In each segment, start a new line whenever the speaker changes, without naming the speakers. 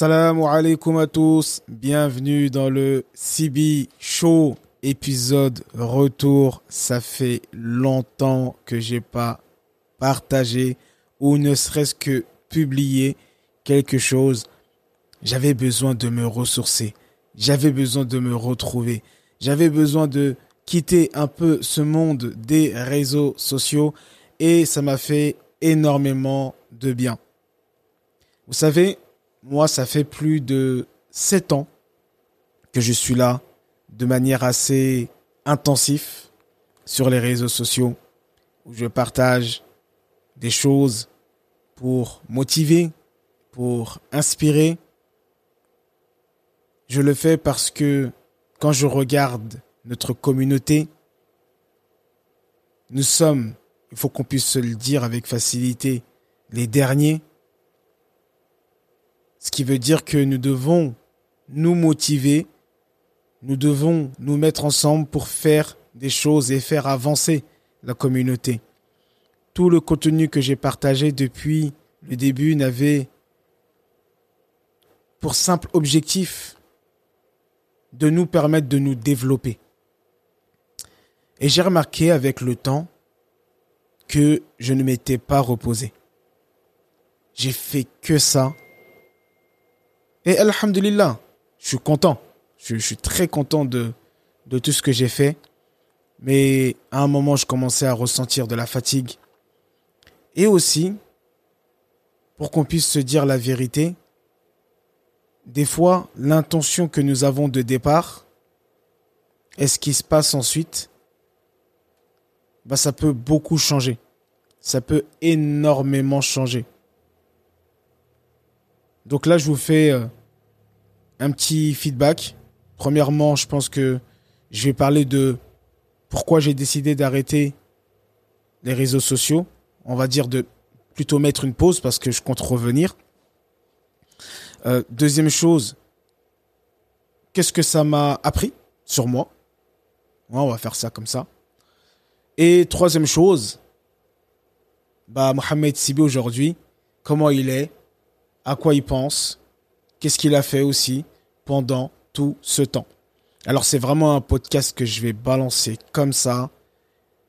Assalamu alaikum à tous, bienvenue dans le CB Show épisode retour. Ça fait longtemps que j'ai pas partagé ou ne serait-ce que publié quelque chose. J'avais besoin de me ressourcer, j'avais besoin de me retrouver, j'avais besoin de quitter un peu ce monde des réseaux sociaux et ça m'a fait énormément de bien. Vous savez, moi, ça fait plus de sept ans que je suis là de manière assez intensive sur les réseaux sociaux où je partage des choses pour motiver, pour inspirer. Je le fais parce que quand je regarde notre communauté, nous sommes, il faut qu'on puisse se le dire avec facilité, les derniers ce qui veut dire que nous devons nous motiver, nous devons nous mettre ensemble pour faire des choses et faire avancer la communauté. Tout le contenu que j'ai partagé depuis le début n'avait pour simple objectif de nous permettre de nous développer. Et j'ai remarqué avec le temps que je ne m'étais pas reposé. J'ai fait que ça et Alhamdulillah, je suis content. Je, suis très content de, tout ce que j'ai fait. Mais à un moment, je commençais à ressentir de la fatigue. Et aussi, pour qu'on puisse se dire la vérité, des fois, l'intention que nous avons de départ et ce qui se passe ensuite, bah, ça peut beaucoup changer. Ça peut énormément changer. Donc là, je vous fais euh, un petit feedback. Premièrement, je pense que je vais parler de pourquoi j'ai décidé d'arrêter les réseaux sociaux. On va dire de plutôt mettre une pause parce que je compte revenir. Euh, deuxième chose, qu'est-ce que ça m'a appris sur moi? On va faire ça comme ça. Et troisième chose, bah Mohamed Sibi aujourd'hui, comment il est, à quoi il pense, qu'est-ce qu'il a fait aussi pendant tout ce temps. Alors c'est vraiment un podcast que je vais balancer comme ça,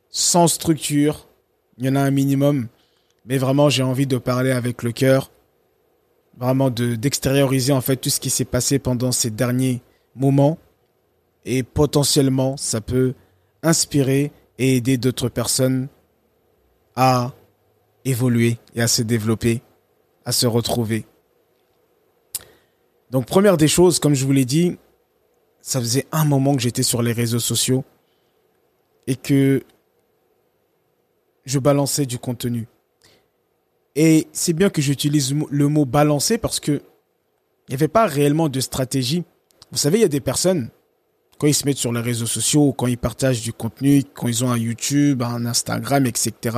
sans structure. Il y en a un minimum, mais vraiment j'ai envie de parler avec le cœur, vraiment de d'extérioriser en fait tout ce qui s'est passé pendant ces derniers moments et potentiellement ça peut inspirer et aider d'autres personnes à évoluer et à se développer à se retrouver. Donc première des choses, comme je vous l'ai dit, ça faisait un moment que j'étais sur les réseaux sociaux et que je balançais du contenu. Et c'est bien que j'utilise le mot balancer parce que il n'y avait pas réellement de stratégie. Vous savez, il y a des personnes, quand ils se mettent sur les réseaux sociaux, quand ils partagent du contenu, quand ils ont un YouTube, un Instagram, etc.,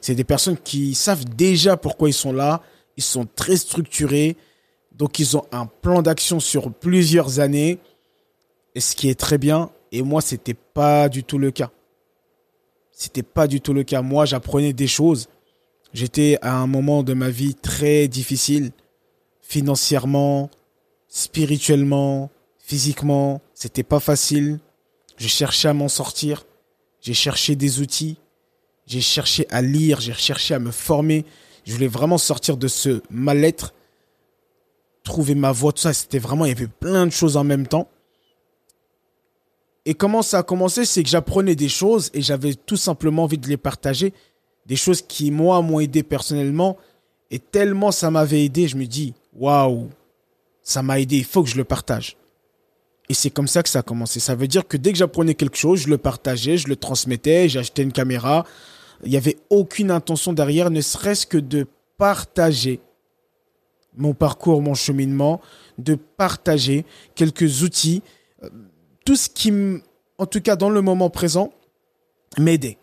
c'est des personnes qui savent déjà pourquoi ils sont là, ils sont très structurés, donc ils ont un plan d'action sur plusieurs années, ce qui est très bien. Et moi, c'était pas du tout le cas. C'était pas du tout le cas. Moi, j'apprenais des choses. J'étais à un moment de ma vie très difficile, financièrement, spirituellement, physiquement. C'était pas facile. Je cherchais à m'en sortir. J'ai cherché des outils. J'ai cherché à lire. J'ai cherché à me former. Je voulais vraiment sortir de ce mal-être, trouver ma voie, tout ça. C'était vraiment, il y avait plein de choses en même temps. Et comment ça a commencé C'est que j'apprenais des choses et j'avais tout simplement envie de les partager. Des choses qui, moi, m'ont aidé personnellement. Et tellement ça m'avait aidé, je me dis, waouh, ça m'a aidé, il faut que je le partage. Et c'est comme ça que ça a commencé. Ça veut dire que dès que j'apprenais quelque chose, je le partageais, je le transmettais, j'achetais une caméra, il n'y avait aucune intention derrière, ne serait-ce que de partager mon parcours, mon cheminement, de partager quelques outils, euh, tout ce qui, en tout cas dans le moment présent, m'aidait.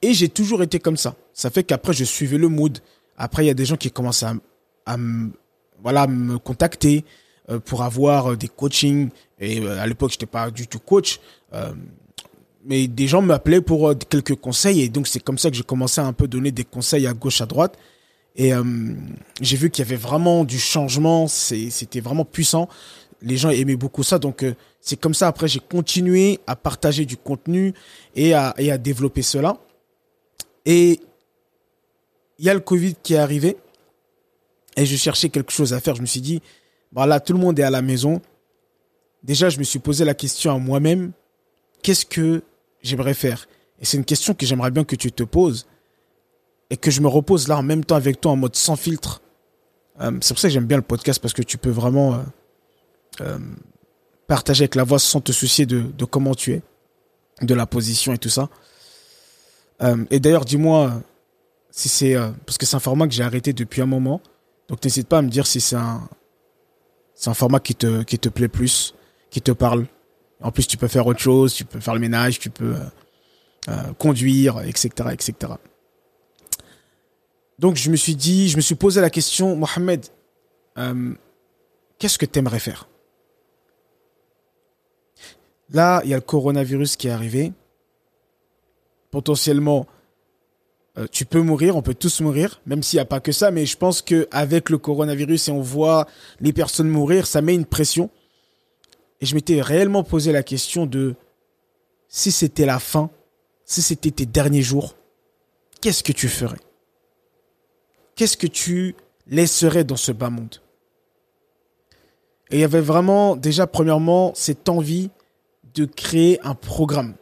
Et j'ai toujours été comme ça. Ça fait qu'après, je suivais le mood. Après, il y a des gens qui commencent à, à voilà, me contacter euh, pour avoir euh, des coachings. Et à l'époque, je n'étais pas du tout coach mais des gens m'appelaient pour quelques conseils et donc c'est comme ça que j'ai commencé à un peu donner des conseils à gauche à droite Et euh, j'ai vu qu'il y avait vraiment du changement, c'était vraiment puissant. Les gens aimaient beaucoup ça, donc euh, c'est comme ça. Après, j'ai continué à partager du contenu et à, et à développer cela. Et il y a le Covid qui est arrivé et je cherchais quelque chose à faire. Je me suis dit, voilà, tout le monde est à la maison. Déjà, je me suis posé la question à moi-même, qu'est-ce que j'aimerais faire? Et c'est une question que j'aimerais bien que tu te poses et que je me repose là en même temps avec toi en mode sans filtre. Euh, c'est pour ça que j'aime bien le podcast parce que tu peux vraiment euh, euh, partager avec la voix sans te soucier de, comment tu es, de la position et tout ça. et d'ailleurs, dis-moi si c'est parce que c'est un format que j'ai arrêté depuis un moment. Donc n'hésite pas à me dire si c'est un c'est un format qui te qui te plaît plus, qui te parle. En plus, tu peux faire autre chose, tu peux faire le ménage, tu peux conduire, etc., etc. Donc je me suis dit, je me suis posé la question, Mohamed, euh, qu'est-ce que tu aimerais faire? Là, il y a le coronavirus qui est arrivé. Potentiellement, euh, tu peux mourir, on peut tous mourir, même s'il n'y a pas que ça, mais je pense qu'avec le coronavirus et on voit les personnes mourir, ça met une pression. Et je m'étais réellement posé la question de si c'était la fin, si c'était tes derniers jours, qu'est-ce que tu ferais? Qu'est-ce que tu laisserais dans ce bas monde? Et il y avait vraiment, déjà, premièrement, cette envie de créer un programme,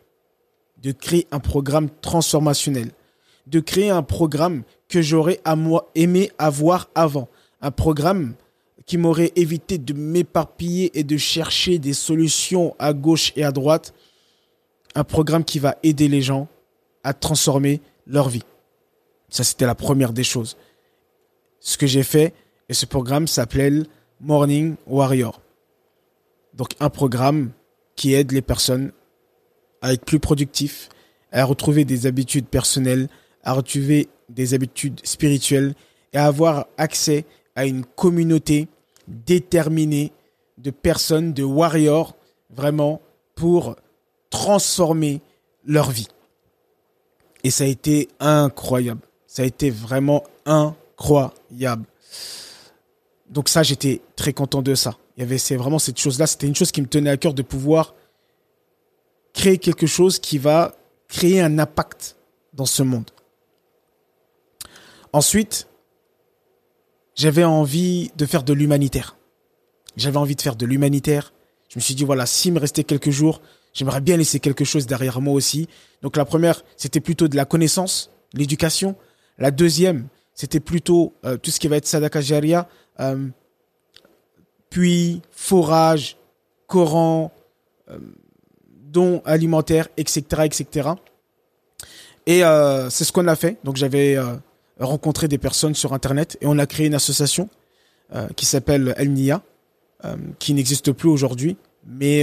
de créer un programme transformationnel, de créer un programme que j'aurais aimé avoir avant, un programme qui m'aurait évité de m'éparpiller et de chercher des solutions à gauche et à droite, un programme qui va aider les gens à transformer leur vie. Ça, c'était la première des choses ce que j'ai fait et ce programme s'appelle Morning Warrior. Donc un programme qui aide les personnes à être plus productifs, à retrouver des habitudes personnelles, à retrouver des habitudes spirituelles et à avoir accès à une communauté déterminée de personnes, de warriors, vraiment pour transformer leur vie. Et ça a été incroyable. Ça a été vraiment incroyable incroyable. Donc ça, j'étais très content de ça. Il y avait c'est vraiment cette chose-là, c'était une chose qui me tenait à cœur de pouvoir créer quelque chose qui va créer un impact dans ce monde. Ensuite, j'avais envie de faire de l'humanitaire. J'avais envie de faire de l'humanitaire. Je me suis dit, voilà, s'il me restait quelques jours, j'aimerais bien laisser quelque chose derrière moi aussi. Donc la première, c'était plutôt de la connaissance, l'éducation. La deuxième, c'était plutôt euh, tout ce qui va être sadaka jaria, euh, forage, Coran, euh, dons alimentaires, etc., etc. Et c'est ce qu'on a fait. Donc j'avais rencontré des personnes sur Internet et on a créé une association qui s'appelle El Nia, qui n'existe plus aujourd'hui, mais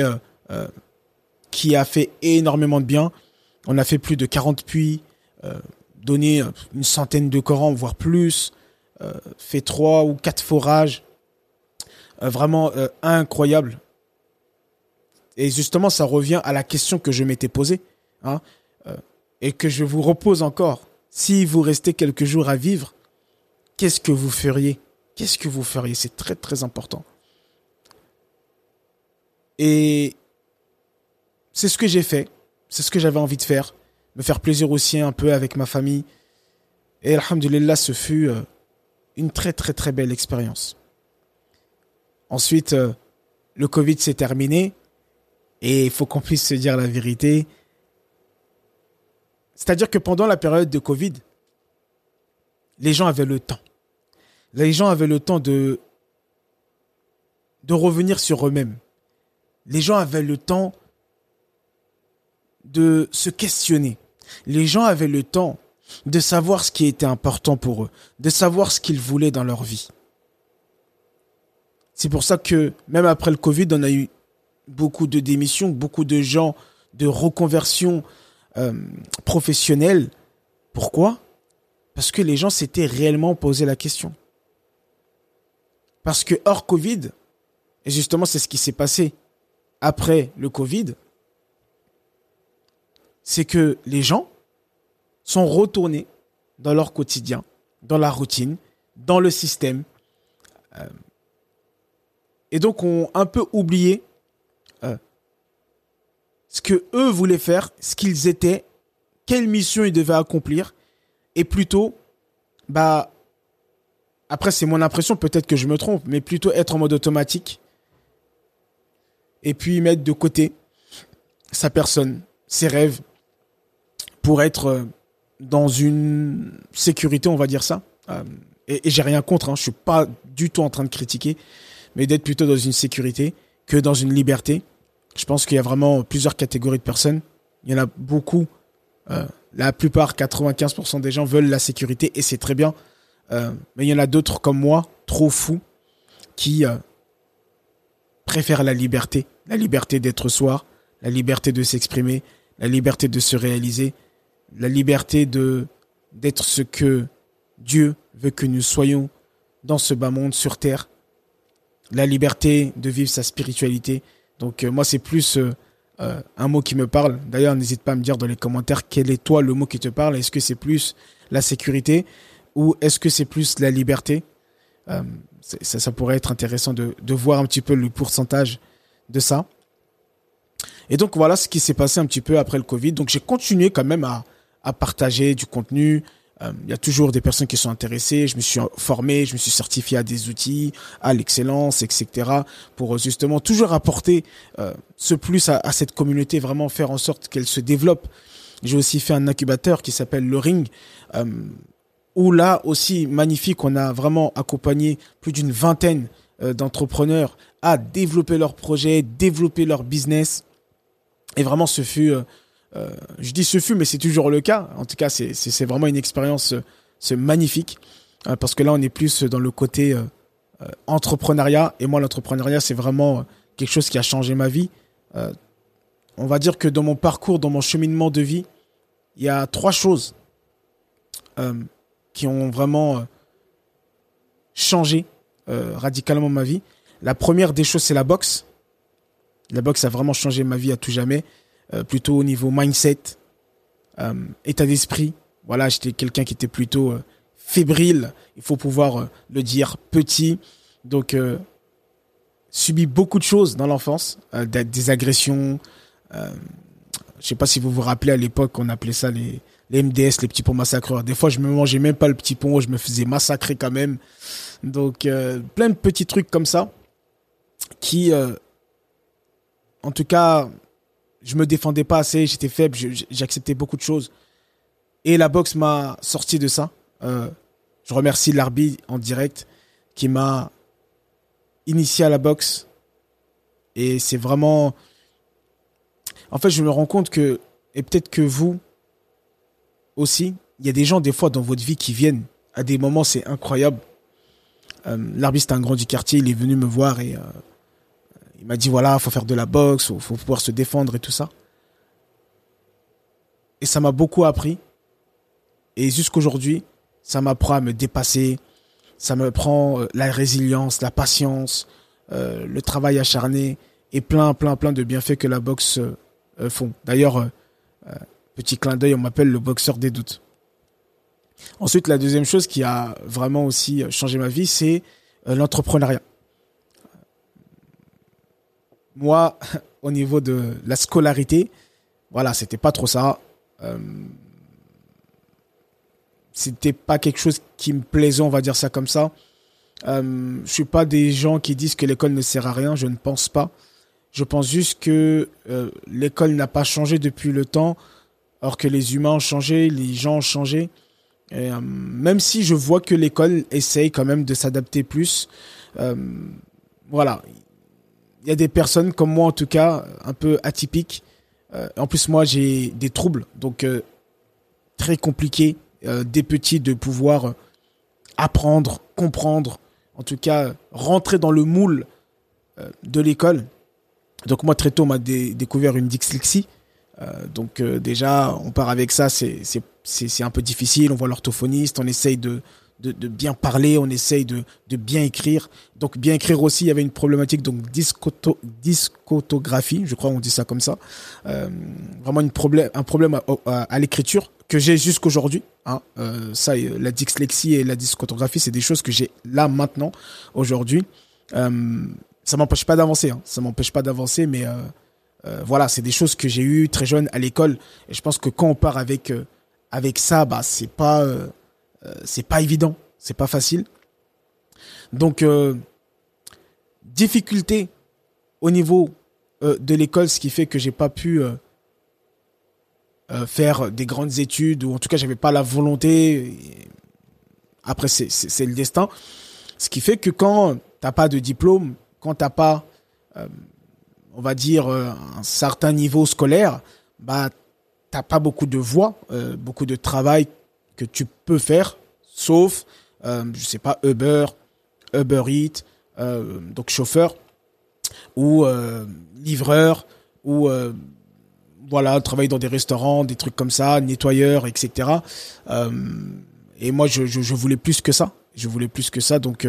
qui a fait énormément de bien. On a fait plus de 40 puits, donné euh, une centaine de Corans, voire plus, euh, fait trois ou quatre forages, euh, vraiment incroyable. Et justement, ça revient à la question que je m'étais posée, hein, et que je vous repose encore. Si vous restez quelques jours à vivre, qu'est-ce que vous feriez? Qu'est-ce que vous feriez? C'est très très important. Et c'est ce que j'ai fait, c'est ce que j'avais envie de faire me faire plaisir aussi un peu avec ma famille. Et alhamdulillah, ce fut euh, une très très très belle expérience. Ensuite, euh, le Covid s'est terminé et il faut qu'on puisse se dire la vérité. C'est-à-dire que pendant la période de Covid, les gens avaient le temps. Les gens avaient le temps de, de revenir sur eux-mêmes. Les gens avaient le temps de se questionner les gens avaient le temps de savoir ce qui était important pour eux, de savoir ce qu'ils voulaient dans leur vie. C'est pour ça que même après le Covid, on a eu beaucoup de démissions, beaucoup de gens de reconversion euh, professionnelle. Pourquoi? Parce que les gens s'étaient réellement posé la question. Parce que hors Covid, et justement c'est ce qui s'est passé après le Covid, c'est que les gens sont retournés dans leur quotidien, dans la routine, dans le système. et donc, ont un peu oublié ce que eux voulaient faire, ce qu'ils étaient, quelle mission ils devaient accomplir, et plutôt, bah, après c'est mon impression, peut-être que je me trompe, mais plutôt être en mode automatique, et puis mettre de côté sa personne, ses rêves, pour être euh, dans une sécurité, on va dire ça. Euh, et, j'ai rien contre, hein, je suis pas du tout en train de critiquer, mais d'être plutôt dans une sécurité que dans une liberté. Je pense qu'il y a vraiment plusieurs catégories de personnes. Il y en a beaucoup. Euh, la plupart, 95% des gens veulent la sécurité et c'est très bien. Mais il y en a d'autres comme moi, trop fous, qui préfèrent la liberté. La liberté d'être soi, la liberté de s'exprimer, la liberté de se réaliser, la liberté de d'être ce que Dieu veut que nous soyons dans ce bas monde sur terre, la liberté de vivre sa spiritualité, donc euh, moi, c'est plus euh, euh, un mot qui me parle. D'ailleurs, n'hésite pas à me dire dans les commentaires quel est toi le mot qui te parle. Est-ce que c'est plus la sécurité ou est-ce que c'est plus la liberté? Ça, pourrait être intéressant de, de voir un petit peu le pourcentage de ça. Et donc voilà ce qui s'est passé un petit peu après le Covid. Donc j'ai continué quand même à, à partager du contenu, euh, il y a toujours des personnes qui sont intéressées. Je me suis formé, je me suis certifié à des outils, à l'excellence, etc. Pour euh, justement toujours apporter euh, ce plus à, cette communauté, vraiment faire en sorte qu'elle se développe. J'ai aussi fait un incubateur qui s'appelle Le Ring, où là aussi magnifique, on a vraiment accompagné plus d'une vingtaine d'entrepreneurs à développer leurs projets, développer leur business. Et vraiment, ce fut je dis ce fut, mais c'est toujours le cas. En tout cas, c'est vraiment une expérience c'est magnifique euh, parce que là, on est plus dans le côté euh, entrepreneuriat. Et moi, l'entrepreneuriat, c'est vraiment quelque chose qui a changé ma vie. on va dire que dans mon parcours, dans mon cheminement de vie, il y a trois choses qui ont vraiment changé radicalement ma vie. La première des choses, c'est la boxe. La boxe a vraiment changé ma vie à tout jamais. Euh, plutôt au niveau mindset, euh, état d'esprit. Voilà, j'étais quelqu'un qui était plutôt euh, fébrile, il faut pouvoir le dire, petit. Donc, subi beaucoup de choses dans l'enfance, des agressions. je sais pas si vous vous rappelez à l'époque, on appelait ça les, les MDS, les petits ponts massacreurs. Des fois, je me mangeais même pas le petit pont, je me faisais massacrer quand même. Donc, plein de petits trucs comme ça qui, en tout cas, je me défendais pas assez, j'étais faible, j'acceptais beaucoup de choses. Et la boxe m'a sorti de ça. Euh, je remercie l'arbitre en direct qui m'a initié à la boxe. Et c'est vraiment... En fait, je me rends compte que, et peut-être que vous aussi, il y a des gens des fois dans votre vie qui viennent à des moments, c'est incroyable. Euh, l'arbitre, c'est un grand du quartier, il est venu me voir et... Euh, il m'a dit voilà, faut faire de la boxe, faut, pouvoir se défendre et tout ça. Et ça m'a beaucoup appris. Et jusqu'aujourd'hui, ça m'apprend à me dépasser. Ça me prend euh, la résilience, la patience, euh, le travail acharné et plein, plein, plein de bienfaits que la boxe euh, font. D'ailleurs, petit clin d'œil, on m'appelle le boxeur des doutes. Ensuite, la deuxième chose qui a vraiment aussi changé ma vie, c'est l'entrepreneuriat moi, au niveau de la scolarité, voilà, c'était pas trop ça. Euh, c'était pas quelque chose qui me plaisait, on va dire ça comme ça. Euh, je suis pas des gens qui disent que l'école ne sert à rien, je ne pense pas. Je pense juste que euh, l'école n'a pas changé depuis le temps, alors que les humains ont changé, les gens ont changé. Et, euh, même si je vois que l'école essaye quand même de s'adapter plus, voilà, il y a des personnes comme moi en tout cas, un peu atypiques. Euh, en plus moi j'ai des troubles, donc euh, très compliqué euh, des petits de pouvoir apprendre, comprendre, en tout cas rentrer dans le moule de l'école. Donc moi très tôt on m'a découvert une dyslexie. donc déjà on part avec ça, c'est un peu difficile. On voit l'orthophoniste, on essaye de, de, bien parler, on essaye de, bien écrire. Donc bien écrire aussi, il y avait une problématique donc discoto, discotographie, je crois on dit ça comme ça. Euh, vraiment un problème à, l'écriture que j'ai jusqu'aujourd'hui. Hein. Euh, ça, la dyslexie et la discotographie, c'est des choses que j'ai là maintenant, aujourd'hui. Euh, ça m'empêche pas d'avancer, hein. ça m'empêche pas d'avancer, mais voilà, c'est des choses que j'ai eues très jeune à l'école. Et je pense que quand on part avec avec ça, bah c'est pas euh, c'est pas évident, c'est pas facile. Donc difficulté au niveau de l'école, ce qui fait que j'ai pas pu faire des grandes études ou en tout cas j'avais pas la volonté. Après c'est le destin, ce qui fait que quand t'as pas de diplôme, quand t'as pas on va dire, euh, un certain niveau scolaire, bah, t'as pas beaucoup de voix, euh, beaucoup de travail que tu peux faire, sauf, euh, je sais pas, Uber, Uber Eats, euh, donc chauffeur, ou livreur, ou voilà, travailler dans des restaurants, des trucs comme ça, nettoyeur, etc. et moi, je, voulais plus que ça. Je voulais plus que ça, donc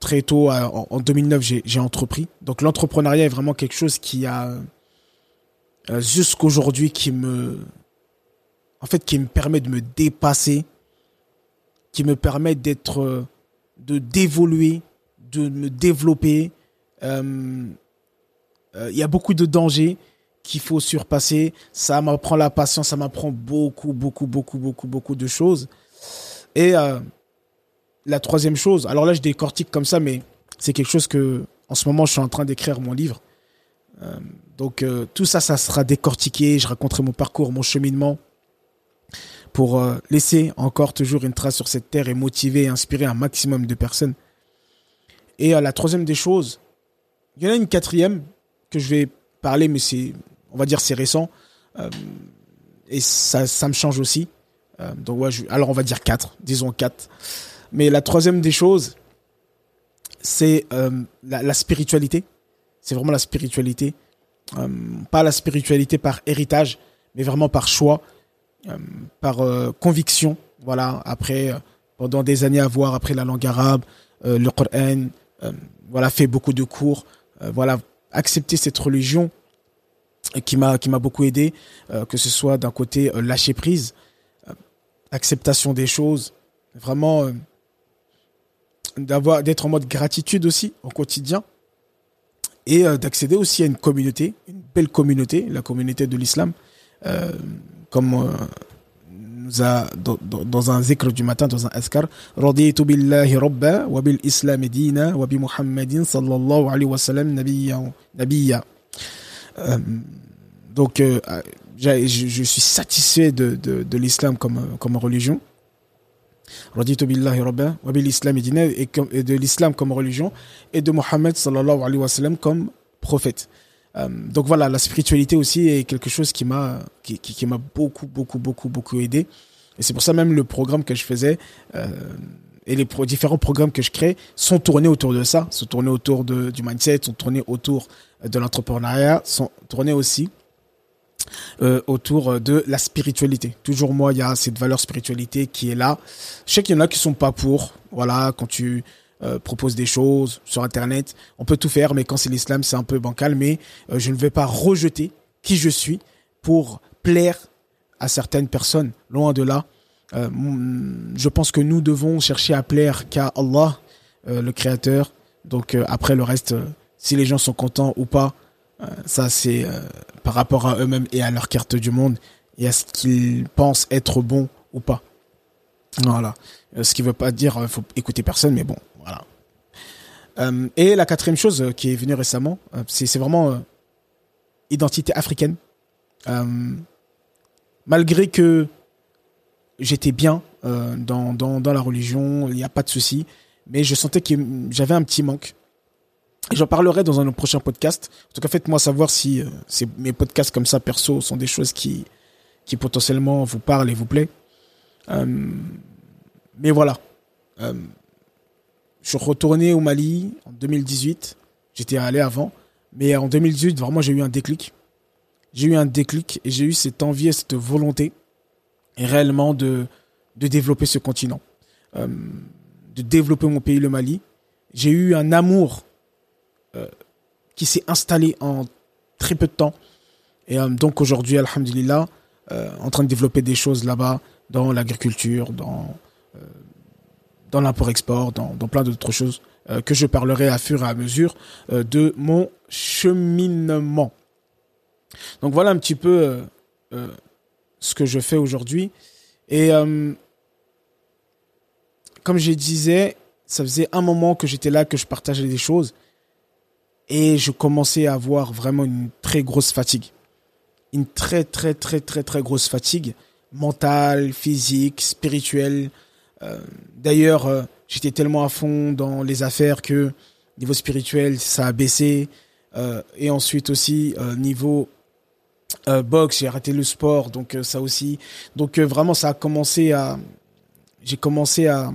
très tôt, en, 2009, j'ai entrepris. Donc l'entrepreneuriat est vraiment quelque chose qui a euh, jusqu'aujourd'hui qui me, en fait, qui me permet de me dépasser, qui me permet d'être, euh, de d'évoluer, de me développer. Euh, il y a beaucoup de dangers qu'il faut surpasser. Ça m'apprend la patience, ça m'apprend beaucoup, beaucoup, beaucoup, beaucoup, beaucoup de choses. Et la troisième chose, alors là je décortique comme ça, mais c'est quelque chose que en ce moment je suis en train d'écrire mon livre. Euh, donc euh, tout ça, ça sera décortiqué. Je raconterai mon parcours, mon cheminement pour euh, laisser encore toujours une trace sur cette terre et motiver et inspirer un maximum de personnes. Et la troisième des choses, il y en a une quatrième que je vais parler, mais c'est, on va dire, c'est récent et ça, me change aussi. donc alors on va dire quatre, disons quatre. Mais la troisième des choses, c'est euh, la, spiritualité. C'est vraiment la spiritualité. Euh, pas la spiritualité par héritage, mais vraiment par choix, euh, par conviction. Voilà, après, pendant des années à voir, après la langue arabe, le Coran, voilà, fait beaucoup de cours. voilà, accepter cette religion qui m'a qui m'a beaucoup aidé, que ce soit d'un côté lâcher prise, acceptation des choses, vraiment d'avoir d'être en mode gratitude aussi au quotidien et euh, d'accéder aussi à une communauté, une belle communauté, la communauté de l'islam, euh, comme euh, nous a dans, un zikr du matin, dans un askar, raditu billahi rabba wa bil islam dina wa bi muhammadin sallallahu alayhi wa sallam nabiyya. Euh, donc, euh, je, je, suis satisfait de, de, de l'islam comme, comme religion billahi rabba wa bil islam et de l'islam comme religion et de Mohammed sallallahu alayhi wa sallam comme prophète. Euh, donc voilà, la spiritualité aussi est quelque chose qui m'a qui, qui, m'a beaucoup beaucoup beaucoup beaucoup aidé. Et c'est pour ça même le programme que je faisais euh, et les différents programmes que je crée sont tournés autour de ça, sont tournés autour de, du mindset, sont tournés autour de l'entrepreneuriat, sont tournés aussi euh, autour de la spiritualité. Toujours moi, il y a cette valeur spiritualité qui est là. Je sais qu'il y en a qui sont pas pour. Voilà, quand tu euh, proposes des choses sur Internet, on peut tout faire, mais quand c'est l'islam, c'est un peu bancal. Mais euh, je ne vais pas rejeter qui je suis pour plaire à certaines personnes. Loin de là. je pense que nous devons chercher à plaire qu'à Allah, le Créateur. Donc après le reste, si les gens sont contents ou pas, euh, ça, c'est euh, par rapport à eux-mêmes et à leur carte du monde et à ce qu'ils pensent être bon ou pas. Voilà. Euh, ce qui veut pas dire faut écouter personne, mais bon, voilà. et la quatrième chose qui est venue récemment, c'est vraiment identité africaine. malgré que j'étais bien dans, dans, la religion, il n'y a pas de souci, mais je sentais que j'avais un petit manque J'en parlerai dans un prochain podcast. En tout cas, faites-moi savoir si euh, mes podcasts comme ça, perso, sont des choses qui, qui potentiellement vous parlent et vous plaît. Euh, mais voilà. Euh, je suis retourné au Mali en 2018. J'étais allé avant. Mais en 2018, vraiment, j'ai eu un déclic. J'ai eu un déclic et j'ai eu cette envie et cette volonté réellement de, de développer ce continent, de développer mon pays, le Mali. J'ai eu un amour qui s'est installé en très peu de temps. Et donc aujourd'hui, alhamdulillah, en train de développer des choses là-bas dans l'agriculture, dans, dans l'import-export, dans, plein d'autres choses que je parlerai à fur et à mesure de mon cheminement. Donc voilà un petit peu euh, euh, ce que je fais aujourd'hui. Et euh, comme je disais, ça faisait un moment que j'étais là, que je partageais des choses. Et je commençais à avoir vraiment une très grosse fatigue. Une très, très, très, très, très grosse fatigue mentale, physique, spirituelle. D'ailleurs, j'étais tellement à fond dans les affaires que niveau spirituel, ça a baissé. et ensuite aussi, niveau euh, boxe, j'ai arrêté le sport, donc euh, ça aussi. Donc euh, vraiment, ça a commencé à, j'ai commencé à,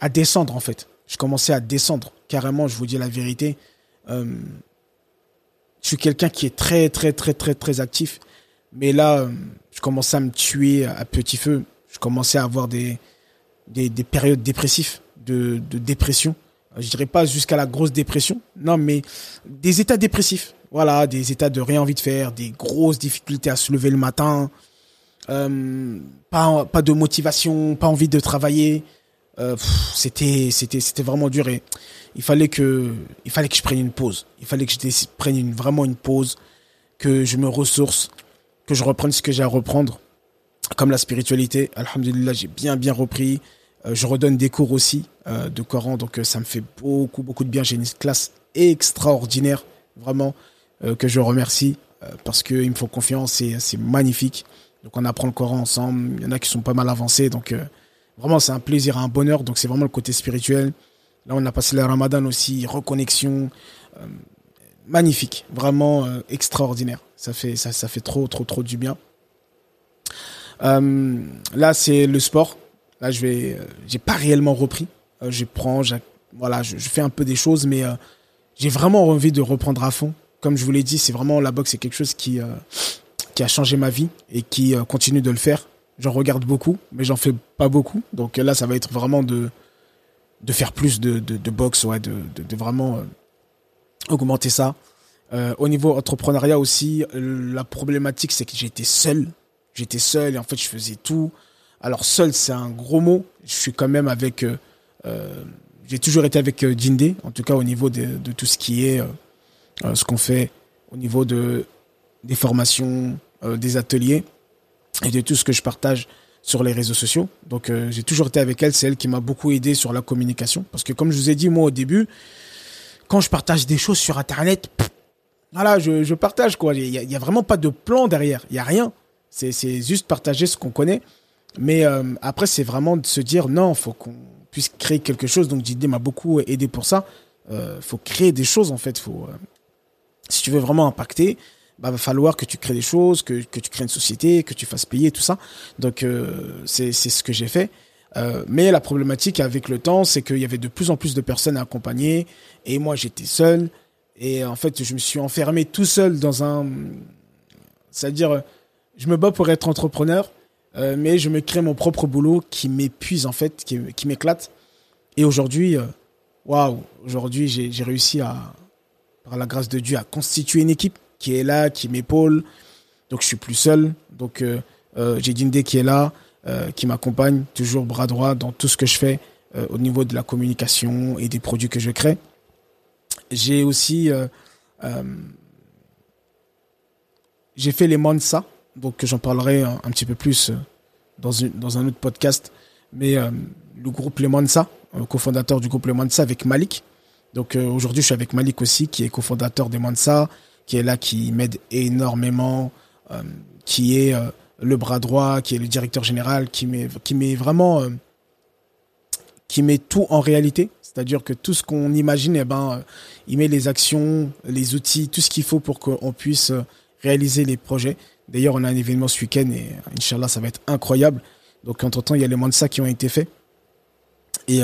à descendre en fait. Je commençais à descendre carrément. Je vous dis la vérité. je suis quelqu'un qui est très très très très très actif, mais là, je commençais à me tuer à petit feu. Je commençais à avoir des des, des périodes dépressives, de, dépression. Je dirais pas jusqu'à la grosse dépression, non, mais des états dépressifs voilà, des états de rien envie de faire, des grosses difficultés à se lever le matin, euh, pas, pas de motivation, pas envie de travailler. Euh, c'était, vraiment dur et il fallait que, il fallait que je prenne une pause. Il fallait que je prenne vraiment une pause, que je me ressource, que je reprenne ce que j'ai à reprendre, comme la spiritualité. Alhamdulillah, j'ai bien, bien repris. Euh, je redonne des cours aussi de Coran, donc ça me fait beaucoup, beaucoup de bien. J'ai une classe extraordinaire, vraiment. Euh, que je remercie euh, parce qu'ils me font confiance et c'est magnifique. Donc on apprend le Coran ensemble. Il y en a qui sont pas mal avancés. Donc euh, vraiment c'est un plaisir, un bonheur. Donc c'est vraiment le côté spirituel. Là on a passé le Ramadan aussi, reconnexion. magnifique, vraiment extraordinaire. Ça fait, ça fait trop, trop, trop du bien. là c'est le sport. Là je vais, j'ai pas réellement repris. je prends, voilà, je, fais un peu des choses, mais j'ai vraiment envie de reprendre à fond comme je vous l'ai dit, c'est vraiment la boxe, c'est quelque chose qui, euh, qui a changé ma vie et qui euh, continue de le faire. J'en regarde beaucoup, mais j'en fais pas beaucoup. Donc là, ça va être vraiment de, de faire plus de, de, boxe, ouais, de, de, vraiment euh, augmenter ça. au niveau entrepreneuriat aussi, la problématique, c'est que j'étais seul. J'étais seul et en fait, je faisais tout. Alors seul, c'est un gros mot. Je suis quand même avec... j'ai toujours été avec Dinde, en tout cas au niveau de, tout ce qui est euh, ce qu'on fait au niveau de, des formations, euh, des ateliers et de tout ce que je partage sur les réseaux sociaux. Donc euh, j'ai toujours été avec elle, c'est elle qui m'a beaucoup aidé sur la communication. Parce que comme je vous ai dit moi au début, quand je partage des choses sur Internet, voilà, je, partage quoi. Il n'y a, a, vraiment pas de plan derrière, il n'y a rien. C'est juste partager ce qu'on connaît. Mais après, c'est vraiment de se dire non, faut qu'on puisse créer quelque chose. Donc Didier m'a beaucoup aidé pour ça. Euh, faut créer des choses en fait. Faut si tu veux vraiment impacter, bah, va falloir que tu crées des choses, que, que tu crées une société, que tu fasses payer tout ça. Donc euh, c'est ce que j'ai fait. Euh, mais la problématique avec le temps, c'est qu'il y avait de plus en plus de personnes à accompagner et moi j'étais seul et en fait je me suis enfermé tout seul dans un, c'est-à-dire je me bats pour être entrepreneur, euh, mais je me crée mon propre boulot qui m'épuise en fait, qui, m'éclate. Et aujourd'hui, euh, waouh, aujourd'hui j'ai réussi à par la grâce de Dieu, à constituer une équipe qui est là, qui m'épaule. Donc je suis plus seul. Donc euh, j'ai Dinde qui est là, qui m'accompagne, toujours bras droit dans tout ce que je fais au niveau de la communication et des produits que je crée. J'ai aussi j'ai fait les Mansa, donc j'en parlerai un, petit peu plus dans, une, dans un autre podcast. Mais le groupe Les Mansa, cofondateur du groupe Les Mansa avec Malik, donc euh, aujourd'hui, je suis avec Malik aussi, qui est cofondateur des Mansa, qui est là, qui m'aide énormément, euh, qui est euh, le bras droit, qui est le directeur général, qui met, qui met vraiment, qui met tout en réalité. C'est-à-dire que tout ce qu'on imagine, eh ben, il met les actions, les outils, tout ce qu'il faut pour qu'on puisse réaliser les projets. D'ailleurs, on a un événement ce week-end et Inch'Allah, ça va être incroyable. Donc, entre-temps, il y a les Mansa qui ont été faits. Et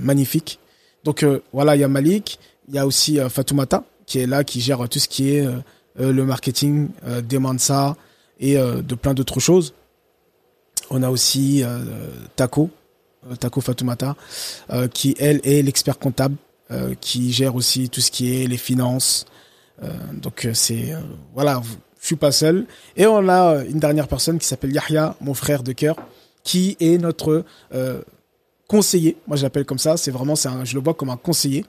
magnifique. Donc euh, voilà, il y a Malik, il y a aussi euh, Fatoumata qui est là, qui gère tout ce qui est euh, le marketing des Mansa et de plein d'autres choses. On a aussi Taco, Taco Fatoumata, qui elle est l'expert comptable, qui gère aussi tout ce qui est les finances. donc c'est voilà, je suis pas seul. Et on a une dernière personne qui s'appelle Yahya, mon frère de cœur, qui est notre conseiller. Moi, je l'appelle comme ça. C'est vraiment, un, je le vois comme un conseiller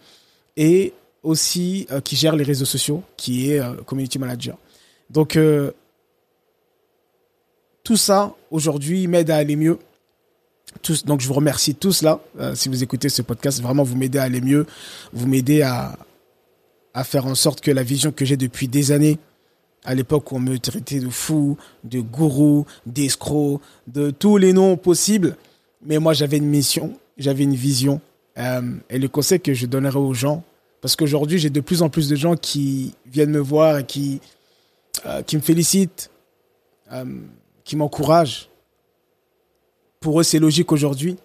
et aussi euh, qui gère les réseaux sociaux, qui est euh, community manager. Donc euh, tout ça aujourd'hui m'aide à aller mieux. Donc je vous remercie tous là, si vous écoutez ce podcast, vraiment vous m'aidez à aller mieux, vous m'aidez à, à faire en sorte que la vision que j'ai depuis des années, à l'époque où on me traitait de fou, de gourou, d'escroc, de tous les noms possibles, mais moi j'avais une mission, j'avais une vision, euh, et le conseil que je donnerais aux gens, parce qu'aujourd'hui, j'ai de plus en plus de gens qui viennent me voir et qui, euh, qui me félicitent, euh, qui m'encouragent. Pour eux, c'est logique aujourd'hui,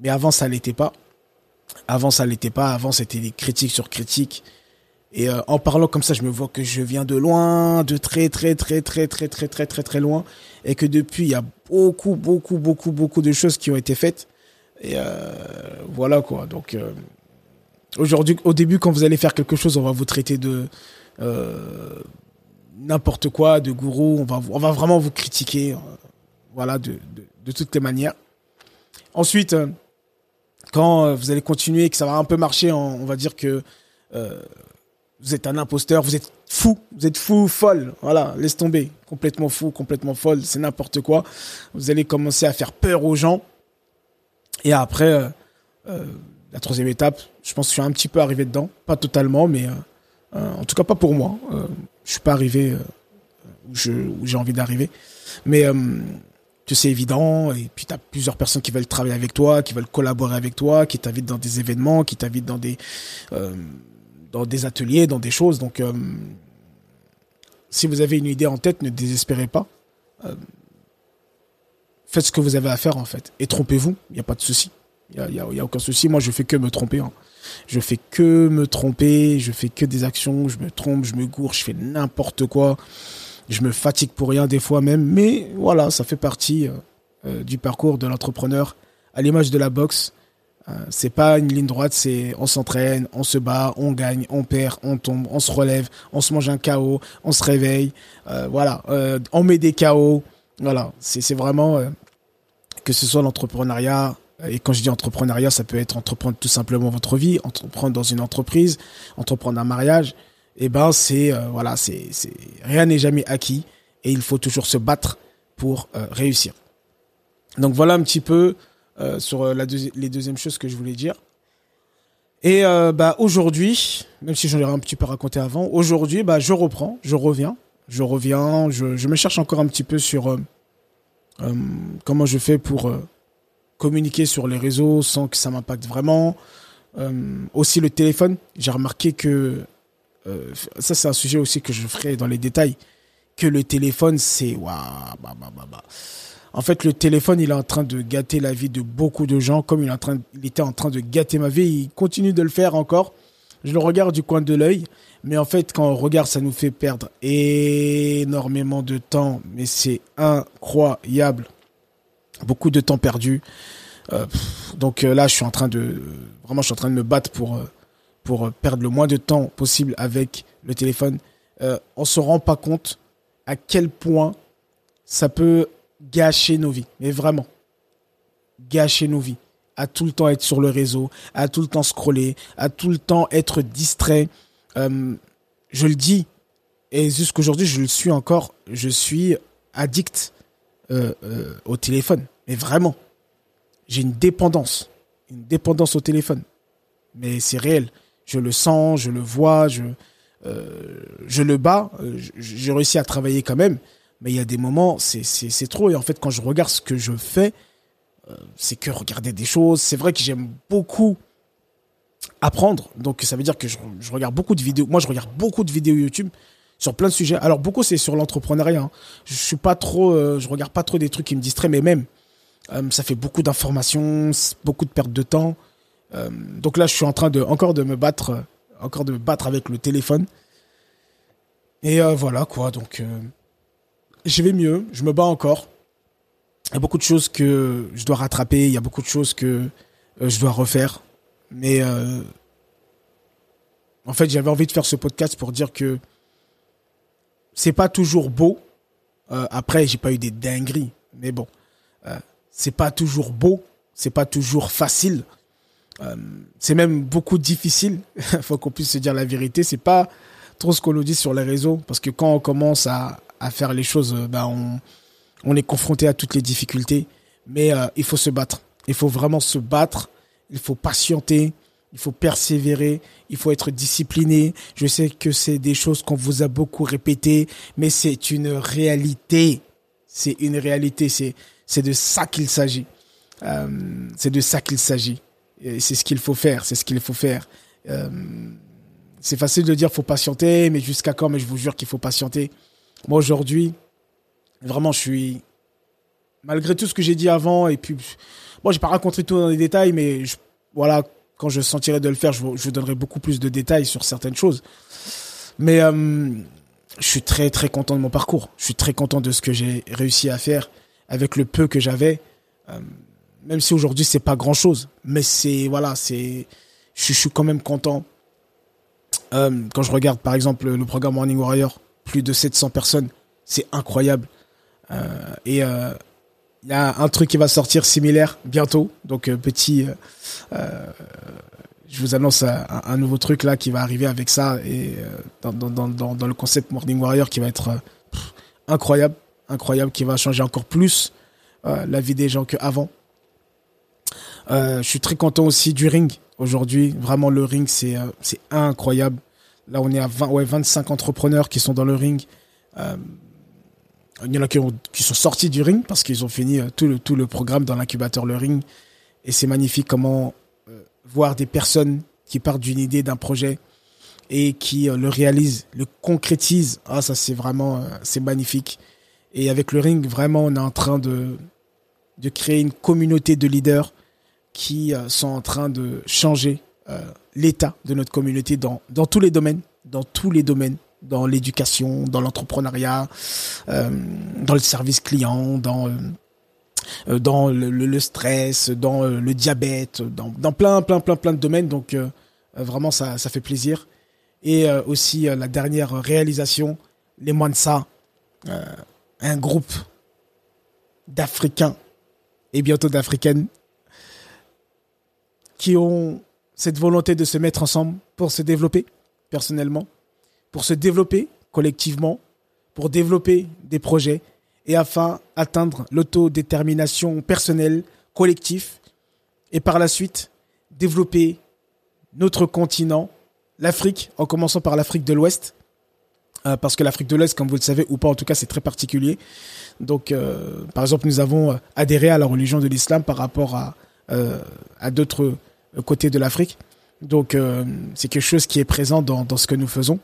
mais avant, ça l'était pas. Avant, ça l'était pas. Avant, c'était des critiques sur critiques. Et en parlant comme ça, je me vois que je viens de loin, de très, très, très, très, très, très, très, très, très loin. Et que depuis, il y a beaucoup, beaucoup, beaucoup, beaucoup de choses qui ont été faites. Et euh, voilà quoi. Donc euh, aujourd'hui, au début, quand vous allez faire quelque chose, on va vous traiter de euh, n'importe quoi, de gourou. On va, on va vraiment vous critiquer, voilà, de, de, toutes les manières. Ensuite, quand vous allez continuer que ça va un peu marcher, on, va dire que vous êtes un imposteur, vous êtes fou, vous êtes fou, folle, voilà, laisse tomber, complètement fou, complètement folle, c'est n'importe quoi. Vous allez commencer à faire peur aux gens. Et après, euh, euh, la troisième étape, je pense que je suis un petit peu arrivé dedans. Pas totalement, mais euh, en tout cas pas pour moi. je suis pas arrivé où j'ai envie d'arriver. Mais que c'est évident et puis tu as plusieurs personnes qui veulent travailler avec toi, qui veulent collaborer avec toi, qui t'invitent dans des événements, qui t'invitent dans des dans des ateliers, dans des choses. Donc si vous avez une idée en tête, ne désespérez pas faites ce que vous avez à faire en fait. Et trompez-vous, il n'y a pas de souci. Il n'y a, aucun souci. Moi, je fais que me tromper. Hein. Je fais que me tromper, je fais que des actions, je me trompe, je me gourre, je fais n'importe quoi. Je me fatigue pour rien des fois même. Mais voilà, ça fait partie euh, euh, du parcours de l'entrepreneur. À l'image de la boxe, euh, c'est pas une ligne droite, c'est on s'entraîne, on se bat, on gagne, on perd, on tombe, on se relève, on se mange un chaos, on se réveille, voilà, on met des chaos, voilà, c'est vraiment que ce soit l'entrepreneuriat, et quand je dis entrepreneuriat, ça peut être entreprendre tout simplement votre vie, entreprendre dans une entreprise, entreprendre un mariage. Et eh ben c'est euh, voilà, c'est c'est rien n'est jamais acquis et il faut toujours se battre pour euh, réussir. Donc voilà un petit peu euh, sur la les deuxièmes choses que je voulais dire. Et bah aujourd'hui, même si j'en ai un petit peu raconté avant, aujourd'hui bah je reprends, je reviens, je reviens, je, me cherche encore un petit peu sur euh, comment je fais pour euh, communiquer sur les réseaux sans que ça m'impacte vraiment. Euh, aussi le téléphone, j'ai remarqué que ça c'est un sujet aussi que je ferai dans les détails. Que le téléphone c'est bah, bah, bah, En fait, le téléphone, il est en train de gâter la vie de beaucoup de gens, comme il, était en train de gâter ma vie. Il continue de le faire encore. Je le regarde du coin de l'œil. Mais en fait, quand on regarde, ça nous fait perdre énormément de temps. Mais c'est incroyable. Beaucoup de temps perdu. Euh, donc euh, là, je suis en train de vraiment, je suis en train de me battre pour euh, pour perdre le moins de temps possible avec le téléphone. Euh, on se rend pas compte à quel point ça peut gâcher nos vies. Mais vraiment, gâcher nos vies. À tout le temps être sur le réseau, à tout le temps scroller, à tout le temps être distrait. Euh, je le dis, et jusqu'aujourd'hui, je le suis encore, je suis addict euh, euh, au téléphone. Mais vraiment, j'ai une dépendance, une dépendance au téléphone. Mais c'est réel. Je le sens, je le vois, je, je le bats. J'ai réussi à travailler quand même, mais il y a des moments, c'est trop. Et en fait, quand je regarde ce que je fais, c'est que regarder des choses. C'est vrai que j'aime beaucoup apprendre. Donc ça veut dire que je, regarde beaucoup de vidéos. Moi, je regarde beaucoup de vidéos YouTube sur plein de sujets. Alors beaucoup c'est sur l'entrepreneuriat. Hein. Je suis pas trop, euh, je regarde pas trop des trucs qui me distraient, mais même euh, ça fait beaucoup d'informations, beaucoup de perte de temps. Euh, donc là, je suis en train de encore de me battre, encore de me battre avec le téléphone. Et voilà quoi. Donc je vais mieux, je me bats encore. il y a beaucoup de choses que je dois rattraper, il y a beaucoup de choses que euh, je dois refaire. Mais euh, en fait, j'avais envie de faire ce podcast pour dire que c'est pas toujours beau. Euh, après, j'ai pas eu des dingueries, mais bon, euh, c'est pas toujours beau, c'est pas toujours facile. C'est même beaucoup difficile. Faut qu'on puisse se dire la vérité. C'est pas trop ce qu'on nous dit sur les réseaux, parce que quand on commence à, à faire les choses, bah on, est confronté à toutes les difficultés. Mais il faut se battre. Il faut vraiment se battre. Il faut patienter il faut persévérer, il faut être discipliné. Je sais que c'est des choses qu'on vous a beaucoup répétées, mais c'est une réalité. C'est une réalité. C'est de ça qu'il s'agit. Euh, c'est de ça qu'il s'agit. C'est ce qu'il faut faire. C'est ce qu'il faut faire. Euh, c'est facile de dire faut patienter, mais jusqu'à quand? Mais je vous jure qu'il faut patienter. Moi aujourd'hui, vraiment, je suis malgré tout ce que j'ai dit avant et puis bon, j'ai pas raconté tout dans les détails, mais voilà quand je sentirai de le faire, je vous, donnerai beaucoup plus de détails sur certaines choses. Mais euh, je suis très très content de mon parcours. Je suis très content de ce que j'ai réussi à faire avec le peu que j'avais. Euh, même si aujourd'hui c'est pas grand chose, mais c'est voilà, c'est je, suis quand même content. Euh, quand je regarde par exemple le programme Morning Warrior, plus de 700 personnes, c'est incroyable. et il y a un truc qui va sortir similaire bientôt. Donc euh, petit, euh, euh, je vous annonce un, nouveau truc là qui va arriver avec ça et dans, le concept Morning Warrior qui va être incroyable, incroyable, qui va changer encore plus la vie des gens qu'avant. je suis très content aussi du ring aujourd'hui. Vraiment le ring c'est incroyable. Là on est à 20, ouais, 25 entrepreneurs qui sont dans le ring. Il y en a qui, sont sortis du ring parce qu'ils ont fini euh, tout le, programme dans l'incubateur Le Ring. Et c'est magnifique comment euh, voir des personnes qui partent d'une idée, d'un projet et qui euh, le réalisent, le concrétisent. Ah, ça c'est vraiment, magnifique. Et avec le ring, vraiment, on est en train de créer une communauté de leaders qui sont en train de changer l'état de notre communauté dans, dans tous les domaines, dans tous les domaines dans l'éducation, dans l'entrepreneuriat, euh, dans le service client, dans euh, dans le, stress, dans euh, le diabète, dans, dans, plein plein plein plein de domaines. Donc euh, vraiment ça ça fait plaisir. Et aussi la dernière réalisation, les Mansa, un groupe d'Africains et bientôt d'Africaines qui ont cette volonté de se mettre ensemble pour se développer personnellement, pour se développer collectivement, pour développer des projets et afin d'atteindre l'autodétermination personnelle, collective, et par la suite développer notre continent, l'Afrique, en commençant par l'Afrique de l'Ouest, euh, parce que l'Afrique de l'Ouest, comme vous le savez ou pas, en tout cas, c'est très particulier. Donc, euh, par exemple, nous avons euh, adhéré à la religion de l'islam par rapport à, à d'autres côtés de l'Afrique. Donc, c'est quelque chose qui est présent dans, ce que nous faisons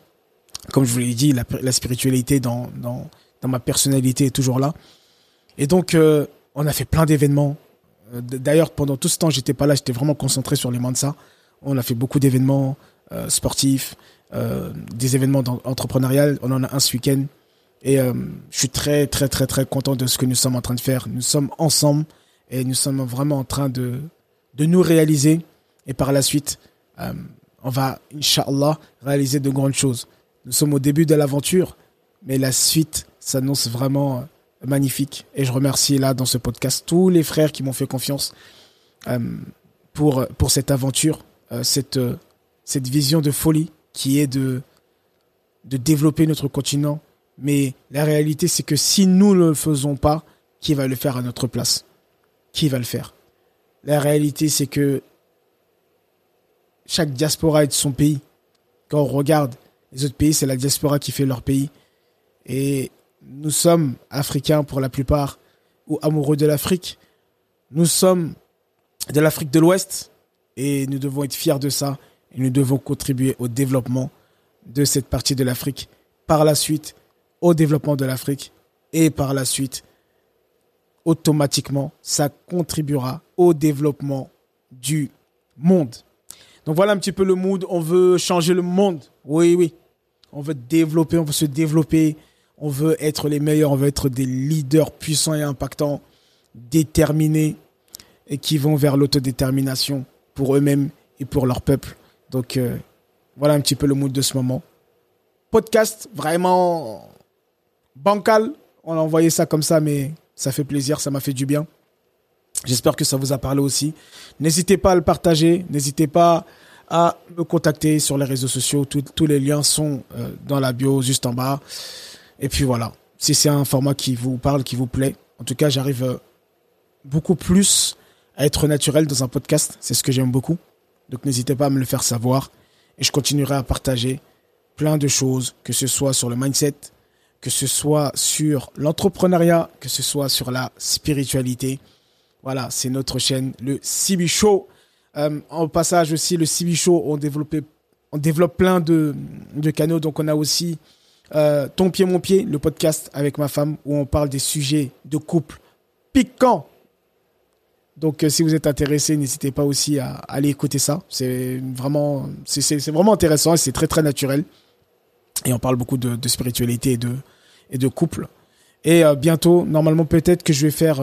comme je vous l'ai dit, la, spiritualité dans, dans, dans, ma personnalité est toujours là. Et donc, euh, on a fait plein d'événements. Euh, d'ailleurs, pendant tout ce temps, j'étais pas là, j'étais vraiment concentré sur les Mansa. On a fait beaucoup d'événements euh, sportifs, euh, des événements entrepreneuriales. On en a un ce week-end. Et je suis très, très, très, très content de ce que nous sommes en train de faire. Nous sommes ensemble et nous sommes vraiment en train de, de nous réaliser. Et par la suite, on va, Inch'Allah, réaliser de grandes choses. Nous sommes au début de l'aventure, mais la suite s'annonce vraiment euh, magnifique. Et je remercie là dans ce podcast tous les frères qui m'ont fait confiance euh, pour, pour cette aventure, euh, cette, cette vision de folie qui est de, de développer notre continent. Mais la réalité, c'est que si nous ne le faisons pas, qui va le faire à notre place? Qui va le faire? La réalité, c'est que chaque diaspora est de son pays. Quand on regarde les autres pays, c'est la diaspora qui fait leur pays. Et nous sommes africains pour la plupart, ou amoureux de l'Afrique. Nous sommes de l'Afrique de l'Ouest et nous devons être fiers de ça. Et nous devons contribuer au développement de cette partie de l'Afrique. Par la suite, au développement de l'Afrique. Et par la suite, automatiquement, ça contribuera au développement du monde. Donc voilà un petit peu le mood. On veut changer le monde. Oui, oui. On veut développer, on veut se développer. On veut être les meilleurs. On veut être des leaders puissants et impactants. déterminés et qui vont vers l'autodétermination pour eux-mêmes et pour leur peuple. Donc euh, voilà un petit peu le mood de ce moment. Podcast vraiment bancal. On a envoyé ça comme ça, mais ça fait plaisir, ça m'a fait du bien. J'espère que ça vous a parlé aussi. N'hésitez pas à le partager, n'hésitez pas à me contacter sur les réseaux sociaux. tous les liens sont euh, dans la bio, juste en bas. Et puis voilà, si c'est un format qui vous parle, qui vous plaît, en tout cas, j'arrive euh, beaucoup plus à être naturel dans un podcast. C'est ce que j'aime beaucoup. Donc n'hésitez pas à me le faire savoir. Et je continuerai à partager plein de choses, que ce soit sur le mindset, que ce soit sur l'entrepreneuriat, que ce soit sur la spiritualité. Voilà, c'est notre chaîne, le CB Show. Euh, en passage aussi, le CB Show, on, développe plein de, canaux. Donc on a aussi euh, Ton pied, mon pied, le podcast avec ma femme où on parle des sujets de couple piquants. Donc, euh, si vous êtes intéressé, n'hésitez pas aussi à, aller écouter ça. C'est vraiment, intéressant et c'est très très naturel. Et on parle beaucoup de, spiritualité et de couple. Et bientôt, normalement, peut-être que je vais faire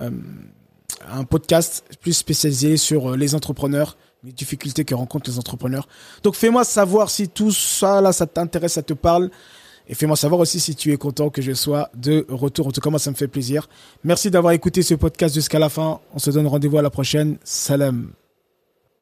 un podcast plus spécialisé sur les entrepreneurs les difficultés que rencontrent les entrepreneurs. Donc fais-moi savoir si tout ça là ça t'intéresse, ça te parle. Et fais-moi savoir aussi si tu es content que je sois de retour. En tout cas, moi, ça me fait plaisir. Merci d'avoir écouté ce podcast jusqu'à la fin. On se donne rendez-vous à la prochaine. Salam.